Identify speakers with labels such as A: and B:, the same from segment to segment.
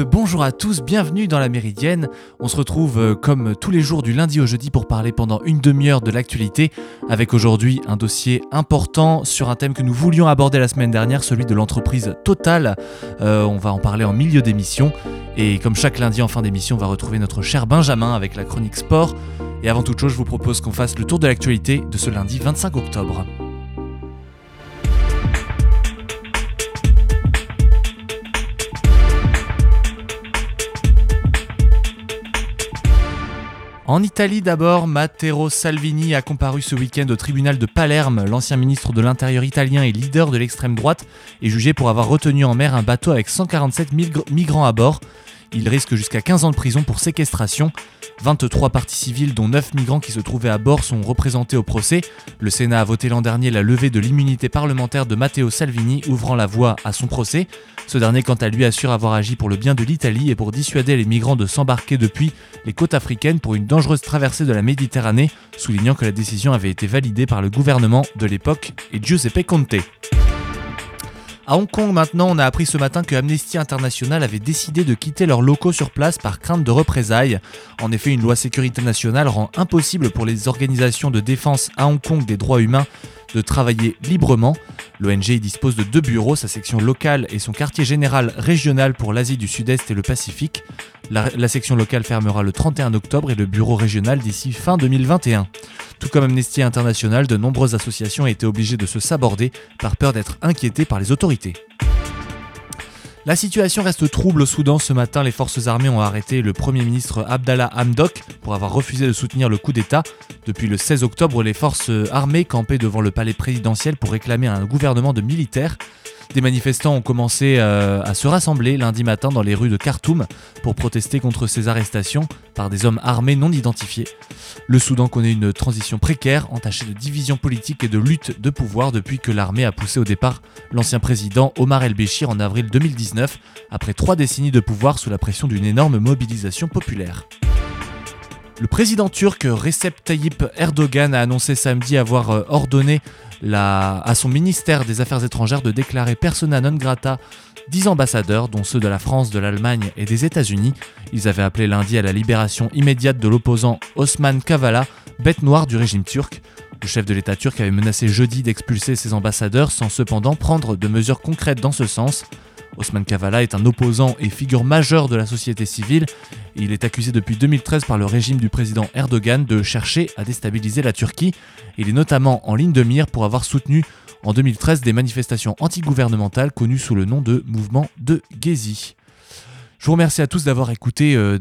A: bonjour à tous, bienvenue dans la Méridienne. On se retrouve euh, comme tous les jours du lundi au jeudi pour parler pendant une demi-heure de l'actualité, avec aujourd'hui un dossier important sur un thème que nous voulions aborder la semaine dernière, celui de l'entreprise Total. Euh, on va en parler en milieu d'émission, et comme chaque lundi en fin d'émission, on va retrouver notre cher Benjamin avec la chronique sport. Et avant toute chose, je vous propose qu'on fasse le tour de l'actualité de ce lundi 25 octobre. En Italie d'abord, Matteo Salvini a comparu ce week-end au tribunal de Palerme. L'ancien ministre de l'Intérieur italien et leader de l'extrême droite est jugé pour avoir retenu en mer un bateau avec 147 migrants à bord. Il risque jusqu'à 15 ans de prison pour séquestration. 23 parties civiles, dont 9 migrants qui se trouvaient à bord, sont représentés au procès. Le Sénat a voté l'an dernier la levée de l'immunité parlementaire de Matteo Salvini, ouvrant la voie à son procès. Ce dernier, quant à lui, assure avoir agi pour le bien de l'Italie et pour dissuader les migrants de s'embarquer depuis les côtes africaines pour une dangereuse traversée de la Méditerranée, soulignant que la décision avait été validée par le gouvernement de l'époque et Giuseppe Conte. À Hong Kong maintenant, on a appris ce matin que Amnesty International avait décidé de quitter leurs locaux sur place par crainte de représailles. En effet, une loi sécurité nationale rend impossible pour les organisations de défense à Hong Kong des droits humains de travailler librement. L'ONG dispose de deux bureaux, sa section locale et son quartier général régional pour l'Asie du Sud-Est et le Pacifique. La, section locale fermera le 31 octobre et le bureau régional d'ici fin 2021. Tout comme Amnesty International, de nombreuses associations ont été obligées de se saborder par peur d'être inquiétées par les autorités. La situation reste trouble au Soudan. Ce matin, les forces armées ont arrêté le Premier ministre Abdallah Hamdok pour avoir refusé de soutenir le coup d'État. Depuis le 16 octobre, les forces armées campaient devant le palais présidentiel pour réclamer un gouvernement de militaires. Des manifestants ont commencé euh, à se rassembler lundi matin dans les rues de Khartoum pour protester contre ces arrestations par des hommes armés non identifiés. Le Soudan connaît une transition précaire, entachée de divisions politiques et de lutte de pouvoir depuis que l'armée a poussé au départ l'ancien président Omar el-Béchir en avril 2019, après trois décennies de pouvoir sous la pression d'une énorme mobilisation populaire. Le président turc Recep Tayyip Erdogan a annoncé samedi avoir euh, ordonné à son ministère des Affaires étrangères de déclarer persona non grata 10 ambassadeurs, dont ceux de la France, de l'Allemagne et des États-Unis. Ils avaient appelé lundi à la libération immédiate de l'opposant Osman Kavala, bête noire du régime turc. Le chef de l'État turc avait menacé jeudi d'expulser ses ambassadeurs sans cependant prendre de mesures concrètes dans ce sens. Osman Kavala est un opposant et figure majeure de la société civile. Il est accusé depuis 2013 par le régime du président Erdogan de chercher à déstabiliser la Turquie. Il est notamment en ligne de mire pour avoir soutenu en 2013 des manifestations antigouvernementales connues sous le nom de mouvement de Gezi. Je vous remercie à tous d'avoir écouté, euh,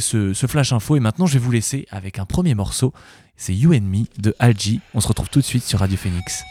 A: ce, Flash Info et maintenant je vais vous laisser avec un premier morceau, c'est You and Me de Algie. On se retrouve tout de suite sur Radio Phoenix.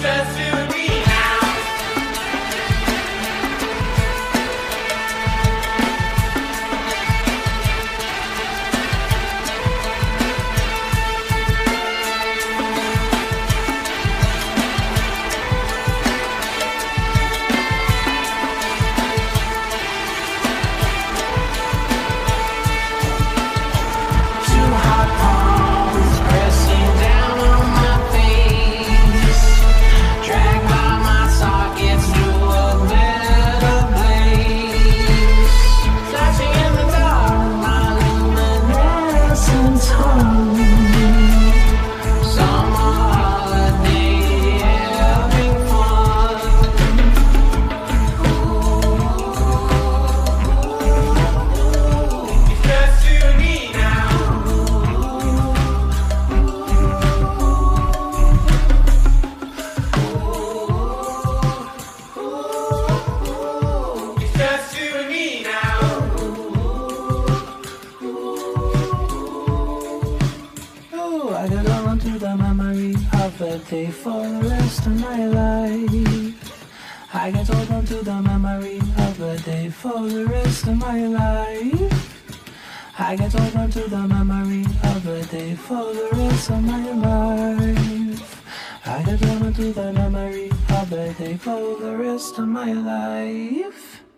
A: just you. it's home.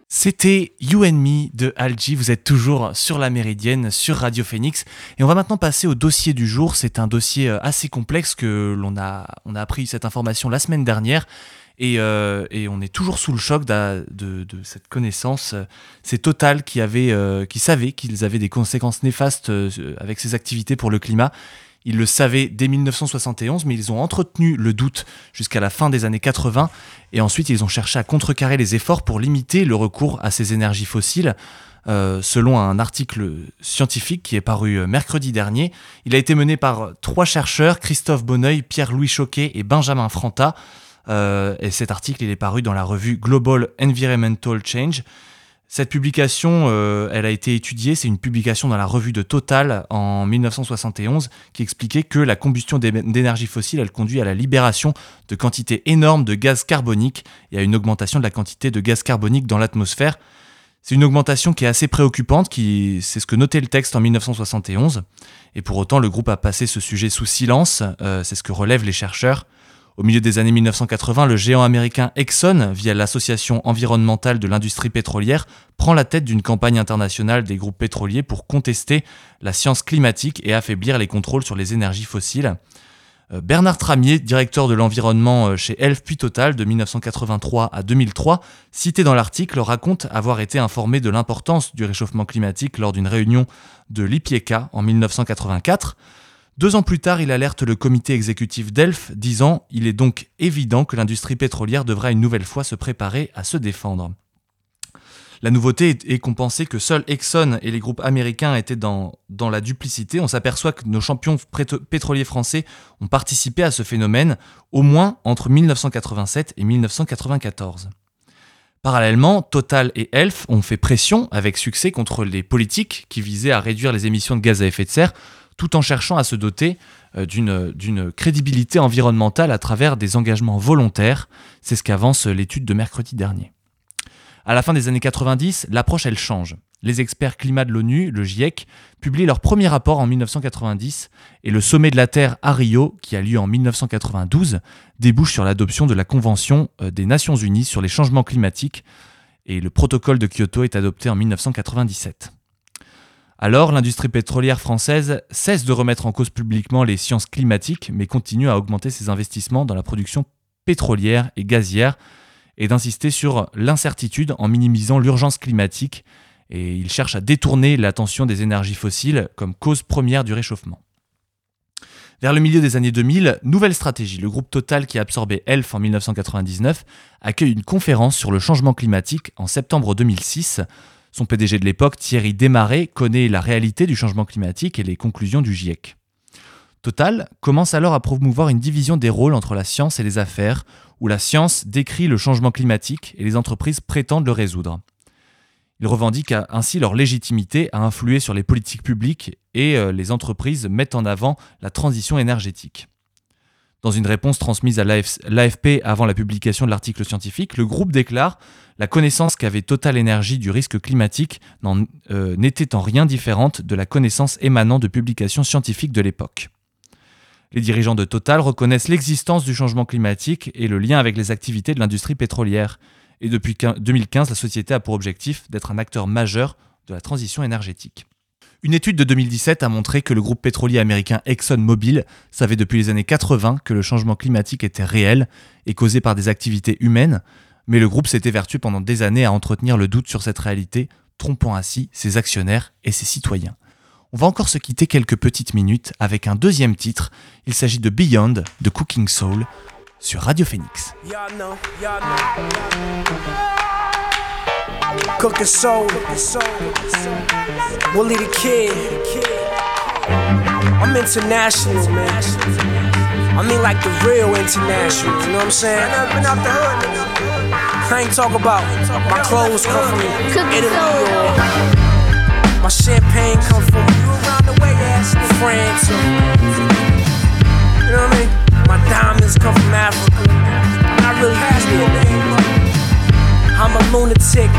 A: C'était You and Me de Algie, vous êtes toujours sur la Méridienne, sur Radio Phoenix. Et on va maintenant passer au dossier du jour. C'est un dossier euh, assez complexe que l'on a, on a appris cette information la semaine dernière. Et, euh, on est toujours sous le choc de, cette connaissance. C'est Total qui, avait, euh, qui savait qu'ils avaient des conséquences néfastes avec ces activités pour le climat. Ils le savaient dès 1971, mais ils ont entretenu le doute jusqu'à la fin des années 80, et ensuite ils ont cherché à contrecarrer les efforts pour limiter le recours à ces énergies fossiles. Euh, selon un article scientifique qui est paru euh, mercredi dernier, il a été mené par trois chercheurs, Christophe Bonneuil, Pierre-Louis Choquet et Benjamin Franta. Euh, et cet article il est paru dans la revue Global Environmental Change. Cette publication, euh, elle a été étudiée, c'est une publication dans la revue de Total en 1971 qui expliquait que la combustion d'énergie fossile, elle conduit à la libération de quantités énormes de gaz carbonique et à une augmentation de la quantité de gaz carbonique dans l'atmosphère. C'est une augmentation qui est assez préoccupante, qui, c'est ce que notait le texte en 1971. Et pour autant, le groupe a passé ce sujet sous silence, euh, c'est ce que relèvent les chercheurs. Au milieu des années 1980, le géant américain Exxon, via l'Association environnementale de l'industrie pétrolière, prend la tête d'une campagne internationale des groupes pétroliers pour contester la science climatique et affaiblir les contrôles sur les énergies fossiles. Euh, Bernard Tramier, directeur de l'environnement euh, chez Elf puis Total de 1983 à 2003, cité dans l'article, raconte avoir été informé de l'importance du réchauffement climatique lors d'une réunion de l'IPIECA en 1984. Deux ans plus tard, il alerte le comité exécutif d'Elf, disant Il est donc évident que l'industrie pétrolière devra une nouvelle fois se préparer à se défendre. La nouveauté est qu'on pensait que seuls Exxon et les groupes américains étaient dans, la duplicité. On s'aperçoit que nos champions pétroliers français ont participé à ce phénomène au moins entre 1987 et 1994. Parallèlement, Total et Elf ont fait pression avec succès contre les politiques qui visaient à réduire les émissions de gaz à effet de serre tout en cherchant à se doter euh, d'une crédibilité environnementale à travers des engagements volontaires. C'est ce qu'avance l'étude de mercredi dernier. À la fin des années 90, l'approche elle change. Les experts climat de l'ONU, le GIEC, publient leur premier rapport en 1990 et le sommet de la Terre à Rio, qui a lieu en 1992, débouche sur l'adoption de la Convention euh, des Nations Unies sur les changements climatiques et le protocole de Kyoto est adopté en 1997. Alors, l'industrie pétrolière française cesse de remettre en cause publiquement les sciences climatiques, mais continue à augmenter ses investissements dans la production pétrolière et gazière et d'insister sur l'incertitude en minimisant l'urgence climatique. Et il cherche à détourner l'attention des énergies fossiles comme cause première du réchauffement. Vers le milieu des années 2000, nouvelle stratégie. Le groupe Total, qui a absorbé ELF en 1999, accueille une conférence sur le changement climatique en septembre 2006 son PDG de l'époque, Thierry Desmarais, connaît la réalité du changement climatique et les conclusions du GIEC. Total commence alors à promouvoir une division des rôles entre la science et les affaires, où la science décrit le changement climatique et les entreprises prétendent le résoudre? Ils revendiquent ainsi leur légitimité à influer sur les politiques publiques et euh, les entreprises mettent en avant la transition énergétique. Dans une réponse transmise à l'AFP avant la publication de l'article scientifique, le groupe déclare La connaissance qu'avait Total Energy du risque climatique euh, n'était en rien différente de la connaissance émanant de publications scientifiques de l'époque. Les dirigeants de Total reconnaissent l'existence du changement climatique et le lien avec les activités de l'industrie pétrolière. Et depuis 2015, la société a pour objectif d'être un acteur majeur de la transition énergétique. Une étude de 2017 a montré que le groupe pétrolier américain ExxonMobil savait depuis les années 80 que le changement climatique était réel et causé par des activités humaines, mais le groupe s'était vertu pendant des années à entretenir le doute sur cette réalité, trompant ainsi ses actionnaires et ses citoyens. On va encore se quitter quelques petites minutes avec un deuxième titre, il s'agit de Beyond de Cooking Soul sur Radio Phoenix.
B: Cooking soul. Willie the Kid. I'm international, man. I mean, like the real international, you know what I'm saying? I never been out the hood, I ain't talking about my clothes come from Italy or my champagne come from France or, you know what I mean? My diamonds come from Africa. I'm really man. I'm a lunatic,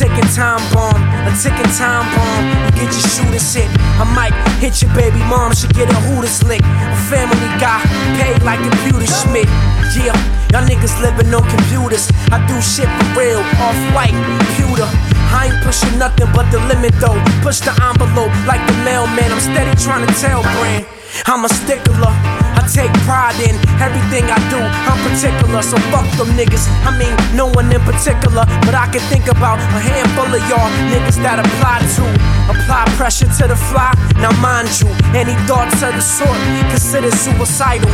B: ticking time bomb, a ticking time bomb. You get your shooters hit. I might hit your baby mom, she get a hooters lick. A family guy, paid like computer Schmidt. Yeah, y'all niggas living on computers. I do shit for real, off white, computer. I ain't pushing nothing but the limit though. Push the envelope like the mailman. I'm steady trying to tell brand. I'm a stickler. Take pride in everything I do. I'm particular, so fuck them niggas. I mean, no one in particular, but I can think about a handful of y'all niggas that apply to apply pressure to the fly. Now, mind you, any thoughts of the sort considered suicidal.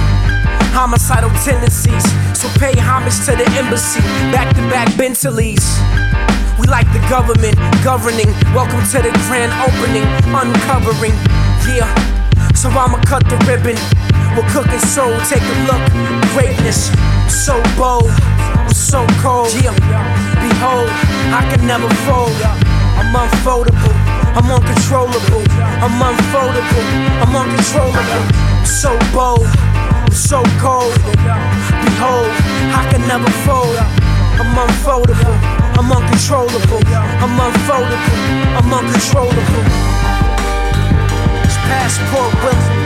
B: Homicidal tendencies, so pay homage to the embassy. Back to back Bentleys. We like the government governing. Welcome to the grand opening, uncovering. Yeah. So I'ma cut the ribbon. We're cooking soul, take a look. Greatness, so bold, so cold. Behold, I can never fold. I'm unfoldable, I'm uncontrollable. I'm unfoldable, I'm uncontrollable. So bold, so cold. Behold, I can never fold. I'm unfoldable, I'm uncontrollable. I'm unfoldable, I'm uncontrollable passport with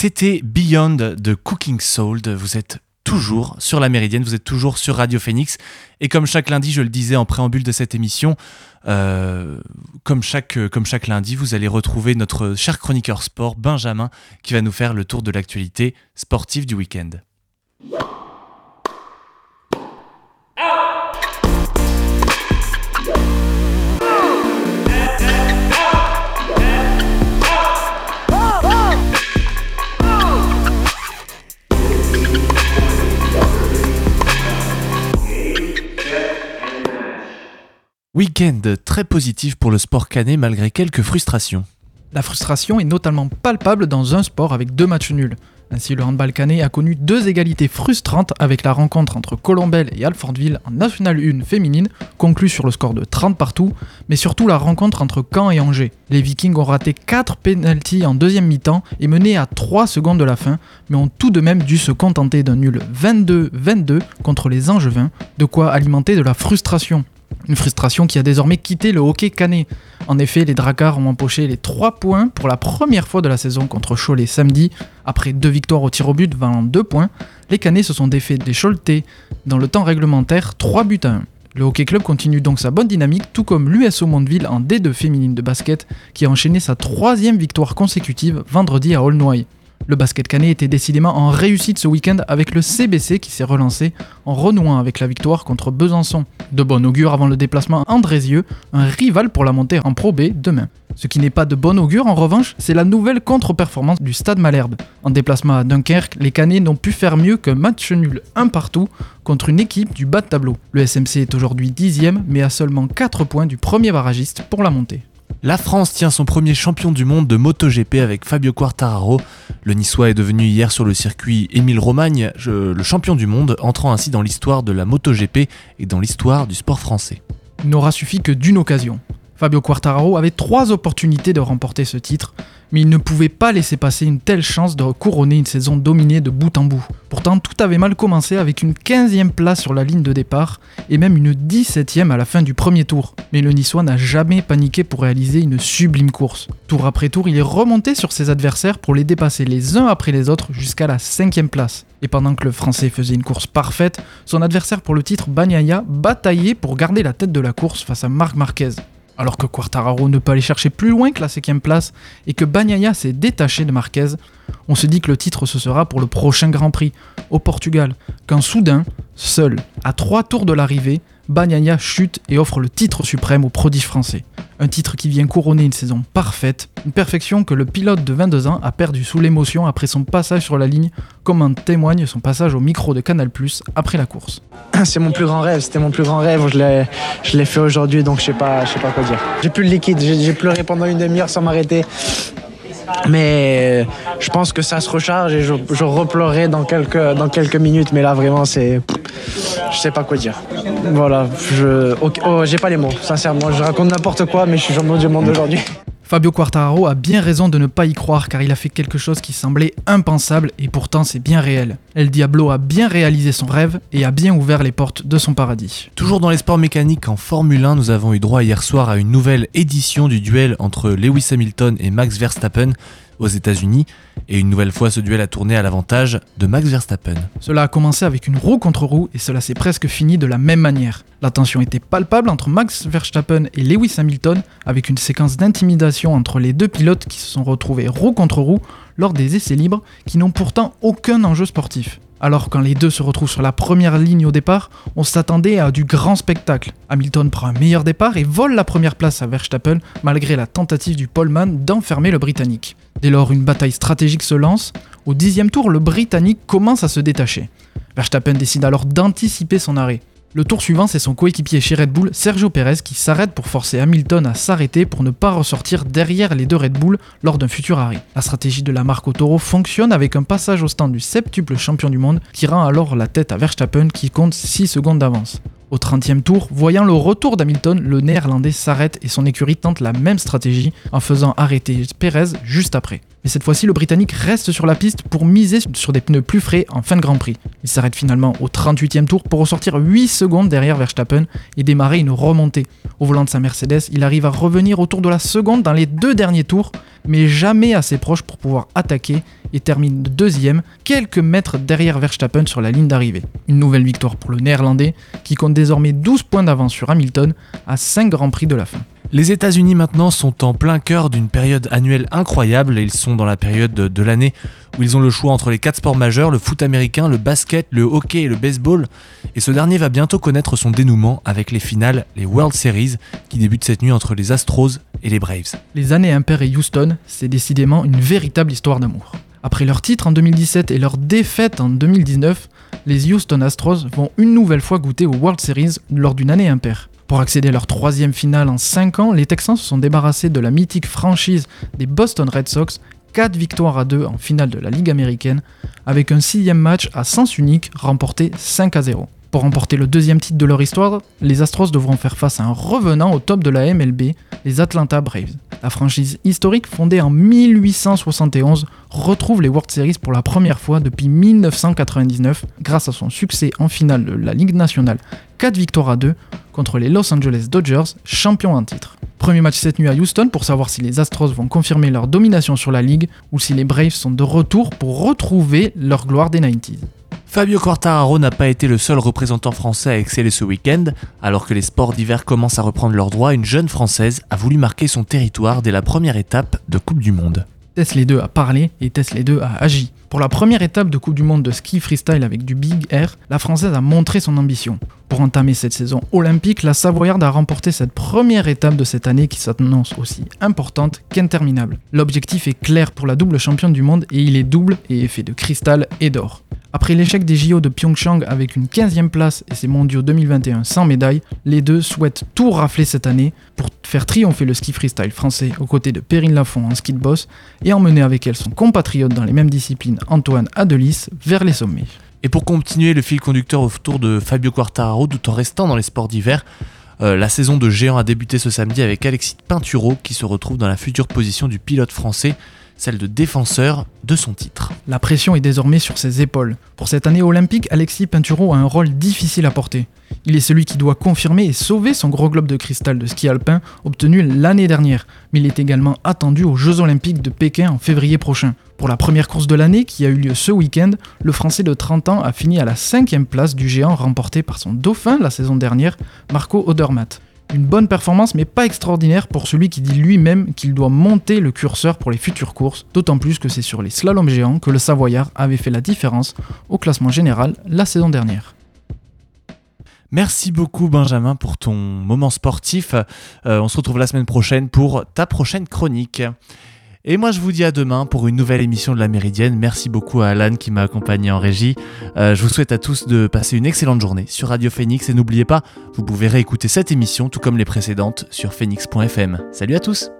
A: C'était Beyond de Cooking Soul. Vous êtes toujours sur la Méridienne, vous êtes toujours sur Radio Phoenix. Et comme chaque lundi, je le disais en préambule de cette émission, euh, chaque, comme chaque lundi, vous allez retrouver notre cher chroniqueur sport, Benjamin, qui va nous faire le tour de l'actualité sportive du week-end. Week-end très positif pour le sport canet malgré quelques frustrations.
C: La frustration est notamment palpable dans un sport avec deux matchs nuls. Ainsi, le handball canet a connu deux égalités frustrantes avec la rencontre entre Colombelle et Alfortville en National 1 féminine, conclue sur le score de 30 partout, mais surtout la rencontre entre Caen et Angers. Les Vikings ont raté 4 pénalties en deuxième mi-temps et mené à 3 secondes de la fin, mais ont tout de même dû se contenter d'un nul 22-22 contre les Angevins, de quoi alimenter de la frustration. Une frustration qui a désormais quitté le hockey canet. En effet, les Dracars ont empoché les 3 points pour la première fois de la saison contre Cholet samedi. Après deux victoires au tir au but valant 2 points, les Canets se sont défaits des Choletais dans le temps réglementaire 3 buts à 1. Le Hockey Club continue donc sa bonne dynamique, tout comme l'USO Mondeville en D2 féminine de basket, qui a enchaîné sa troisième victoire consécutive vendredi à Aulnoy. Le basket canet était décidément en réussite ce week-end avec le CBC qui s'est relancé en renouant avec la victoire contre Besançon. De bon augure avant le déplacement à Andrézieux, un rival pour la montée en Pro B demain. Ce qui n'est pas de bon augure en revanche, c'est la nouvelle contre-performance du Stade Malherbe. En déplacement à Dunkerque, les Canets n'ont pu faire mieux qu'un match nul un partout contre une équipe du bas de tableau. Le SMC est aujourd'hui dixième mais a seulement 4 points du premier barragiste pour la montée.
A: La France tient son premier champion du monde de MotoGP avec Fabio Quartararo. Le Niçois est devenu hier sur le circuit Émile Romagne le champion du monde, entrant ainsi dans l'histoire de la MotoGP et dans l'histoire du sport français.
C: Il n'aura suffi que d'une occasion. Fabio Quartararo avait trois opportunités de remporter ce titre, mais il ne pouvait pas laisser passer une telle chance de couronner une saison dominée de bout en bout. Pourtant, tout avait mal commencé avec une 15e place sur la ligne de départ et même une 17e à la fin du premier tour. Mais le Niçois n'a jamais paniqué pour réaliser une sublime course. Tour après tour, il est remonté sur ses adversaires pour les dépasser les uns après les autres jusqu'à la 5e place. Et pendant que le Français faisait une course parfaite, son adversaire pour le titre, Bagnaia, bataillait pour garder la tête de la course face à Marc Marquez. Alors que Quartararo ne peut aller chercher plus loin que la cinquième place et que Bagnaia s'est détaché de Marquez, on se dit que le titre ce sera pour le prochain Grand Prix, au Portugal, quand soudain, seul, à trois tours de l'arrivée, Bagnaia chute et offre le titre suprême au prodige français. Un titre qui vient couronner une saison parfaite, une perfection que le pilote de 22 ans a perdu sous l'émotion après son passage sur la ligne, comme en témoigne son passage au micro de Canal après la course.
D: C'est mon plus grand rêve, c'était mon plus grand rêve, je l'ai fait aujourd'hui donc je sais pas, je sais pas quoi dire. J'ai plus le liquide, j'ai pleuré pendant une demi-heure sans m'arrêter. Mais je pense que ça se recharge et je, je repleurerai dans quelques, dans quelques minutes. Mais là, vraiment, c'est. Je sais pas quoi dire. Voilà, je. Oh, j'ai pas les mots, sincèrement. Je raconte n'importe quoi, mais je suis champion du monde aujourd'hui.
C: Fabio Quartararo a bien raison de ne pas y croire car il a fait quelque chose qui semblait impensable et pourtant c'est bien réel. El Diablo a bien réalisé son rêve et a bien ouvert les portes de son paradis.
A: Toujours dans les sports mécaniques en Formule 1, nous avons eu droit hier soir à une nouvelle édition du duel entre Lewis Hamilton et Max Verstappen aux États-Unis, et une nouvelle fois ce duel a tourné à l'avantage de Max Verstappen.
C: Cela a commencé avec une roue contre roue et cela s'est presque fini de la même manière. La tension était palpable entre Max Verstappen et Lewis Hamilton, avec une séquence d'intimidation entre les deux pilotes qui se sont retrouvés roue contre roue lors des essais libres qui n'ont pourtant aucun enjeu sportif. Alors quand les deux se retrouvent sur la première ligne au départ, on s'attendait à du grand spectacle. Hamilton prend un meilleur départ et vole la première place à Verstappen malgré la tentative du poleman d'enfermer le Britannique. Dès lors, une bataille stratégique se lance. Au dixième tour, le Britannique commence à se détacher. Verstappen décide alors d'anticiper son arrêt. Le tour suivant, c'est son coéquipier chez Red Bull, Sergio Perez, qui s'arrête pour forcer Hamilton à s'arrêter pour ne pas ressortir derrière les deux Red Bull lors d'un futur arrêt. La stratégie de la marque Autoro fonctionne avec un passage au stand du septuple champion du monde qui rend alors la tête à Verstappen qui compte 6 secondes d'avance. Au 30e tour, voyant le retour d'Hamilton, le néerlandais s'arrête et son écurie tente la même stratégie en faisant arrêter Perez juste après. Mais cette fois-ci, le Britannique reste sur la piste pour miser sur des pneus plus frais en fin de Grand Prix. Il s'arrête finalement au 38e tour pour ressortir 8 secondes derrière Verstappen et démarrer une remontée. Au volant de sa Mercedes, il arrive à revenir autour de la seconde dans les deux derniers tours, mais jamais assez proche pour pouvoir attaquer et termine deuxième, quelques mètres derrière Verstappen sur la ligne d'arrivée. Une nouvelle victoire pour le néerlandais, qui compte désormais 12 points d'avance sur Hamilton à 5 grands prix de la fin.
A: Les États-Unis maintenant sont en plein cœur d'une période annuelle incroyable. Ils sont dans la période de, l'année où ils ont le choix entre les quatre sports majeurs, le foot américain, le basket, le hockey et le baseball. Et ce dernier va bientôt connaître son dénouement avec les finales, les World Series, qui débutent cette nuit entre les Astros et les Braves.
C: Les années impaires et Houston, c'est décidément une véritable histoire d'amour. Après leur titre en 2017 et leur défaite en 2019, les Houston Astros vont une nouvelle fois goûter aux World Series lors d'une année impaire. Pour accéder à leur troisième finale en 5 ans, les Texans se sont débarrassés de la mythique franchise des Boston Red Sox, 4 victoires à 2 en finale de la Ligue américaine, avec un sixième match à sens unique remporté 5 à 0. Pour remporter le deuxième titre de leur histoire, les Astros devront faire face à un revenant au top de la MLB, les Atlanta Braves. La franchise historique fondée en 1871 retrouve les World Series pour la première fois depuis 1999 grâce à son succès en finale de la Ligue nationale 4 victoires à 2 contre les Los Angeles Dodgers, champions en titre. Premier match cette nuit à Houston pour savoir si les Astros vont confirmer leur domination sur la ligue ou si les Braves sont de retour pour retrouver leur gloire des 90s.
A: Fabio Quartararo n'a pas été le seul représentant français à exceller ce week-end. Alors que les sports d'hiver commencent à reprendre leurs droits, une jeune française a voulu marquer son territoire dès la première étape de Coupe du Monde.
C: Tesla 2 a parlé et Tesla 2 a agi. Pour la première étape de Coupe du Monde de ski freestyle avec du Big Air, la Française a montré son ambition. Pour entamer cette saison olympique, la Savoyarde a remporté cette première étape de cette année qui s'annonce aussi importante qu'interminable. L'objectif est clair pour la double championne du monde et il est double et est fait de cristal et d'or. Après l'échec des JO de Pyeongchang avec une 15e place et ses mondiaux 2021 sans médaille, les deux souhaitent tout rafler cette année pour faire triompher le ski freestyle français aux côtés de Perrine Lafont en ski de boss et emmener avec elle son compatriote dans les mêmes disciplines Antoine Adelis vers les sommets.
A: Et pour continuer le fil conducteur autour de Fabio Quartararo tout en restant dans les sports d'hiver, euh, la saison de géant a débuté ce samedi avec Alexis Pinturo qui se retrouve dans la future position du pilote français celle de défenseur de son titre.
C: La pression est désormais sur ses épaules. Pour cette année olympique, Alexis Pinturo a un rôle difficile à porter. Il est celui qui doit confirmer et sauver son gros globe de cristal de ski alpin obtenu l'année dernière, mais il est également attendu aux Jeux olympiques de Pékin en février prochain. Pour la première course de l'année qui a eu lieu ce week-end, le Français de 30 ans a fini à la cinquième place du géant remporté par son dauphin la saison dernière, Marco Odermatt. Une bonne performance mais pas extraordinaire pour celui qui dit lui-même qu'il doit monter le curseur pour les futures courses, d'autant plus que c'est sur les slaloms géants que le Savoyard avait fait la différence au classement général la saison dernière.
A: Merci beaucoup Benjamin pour ton moment sportif. Euh, on se retrouve la semaine prochaine pour ta prochaine chronique. Et moi, je vous dis à demain pour une nouvelle émission de la Méridienne. Merci beaucoup à Alan qui m'a accompagné en régie. Euh, je vous souhaite à tous de passer une excellente journée sur Radio Phoenix et n'oubliez pas, vous pouvez réécouter cette émission tout comme les précédentes sur phoenix.fm. Salut à tous!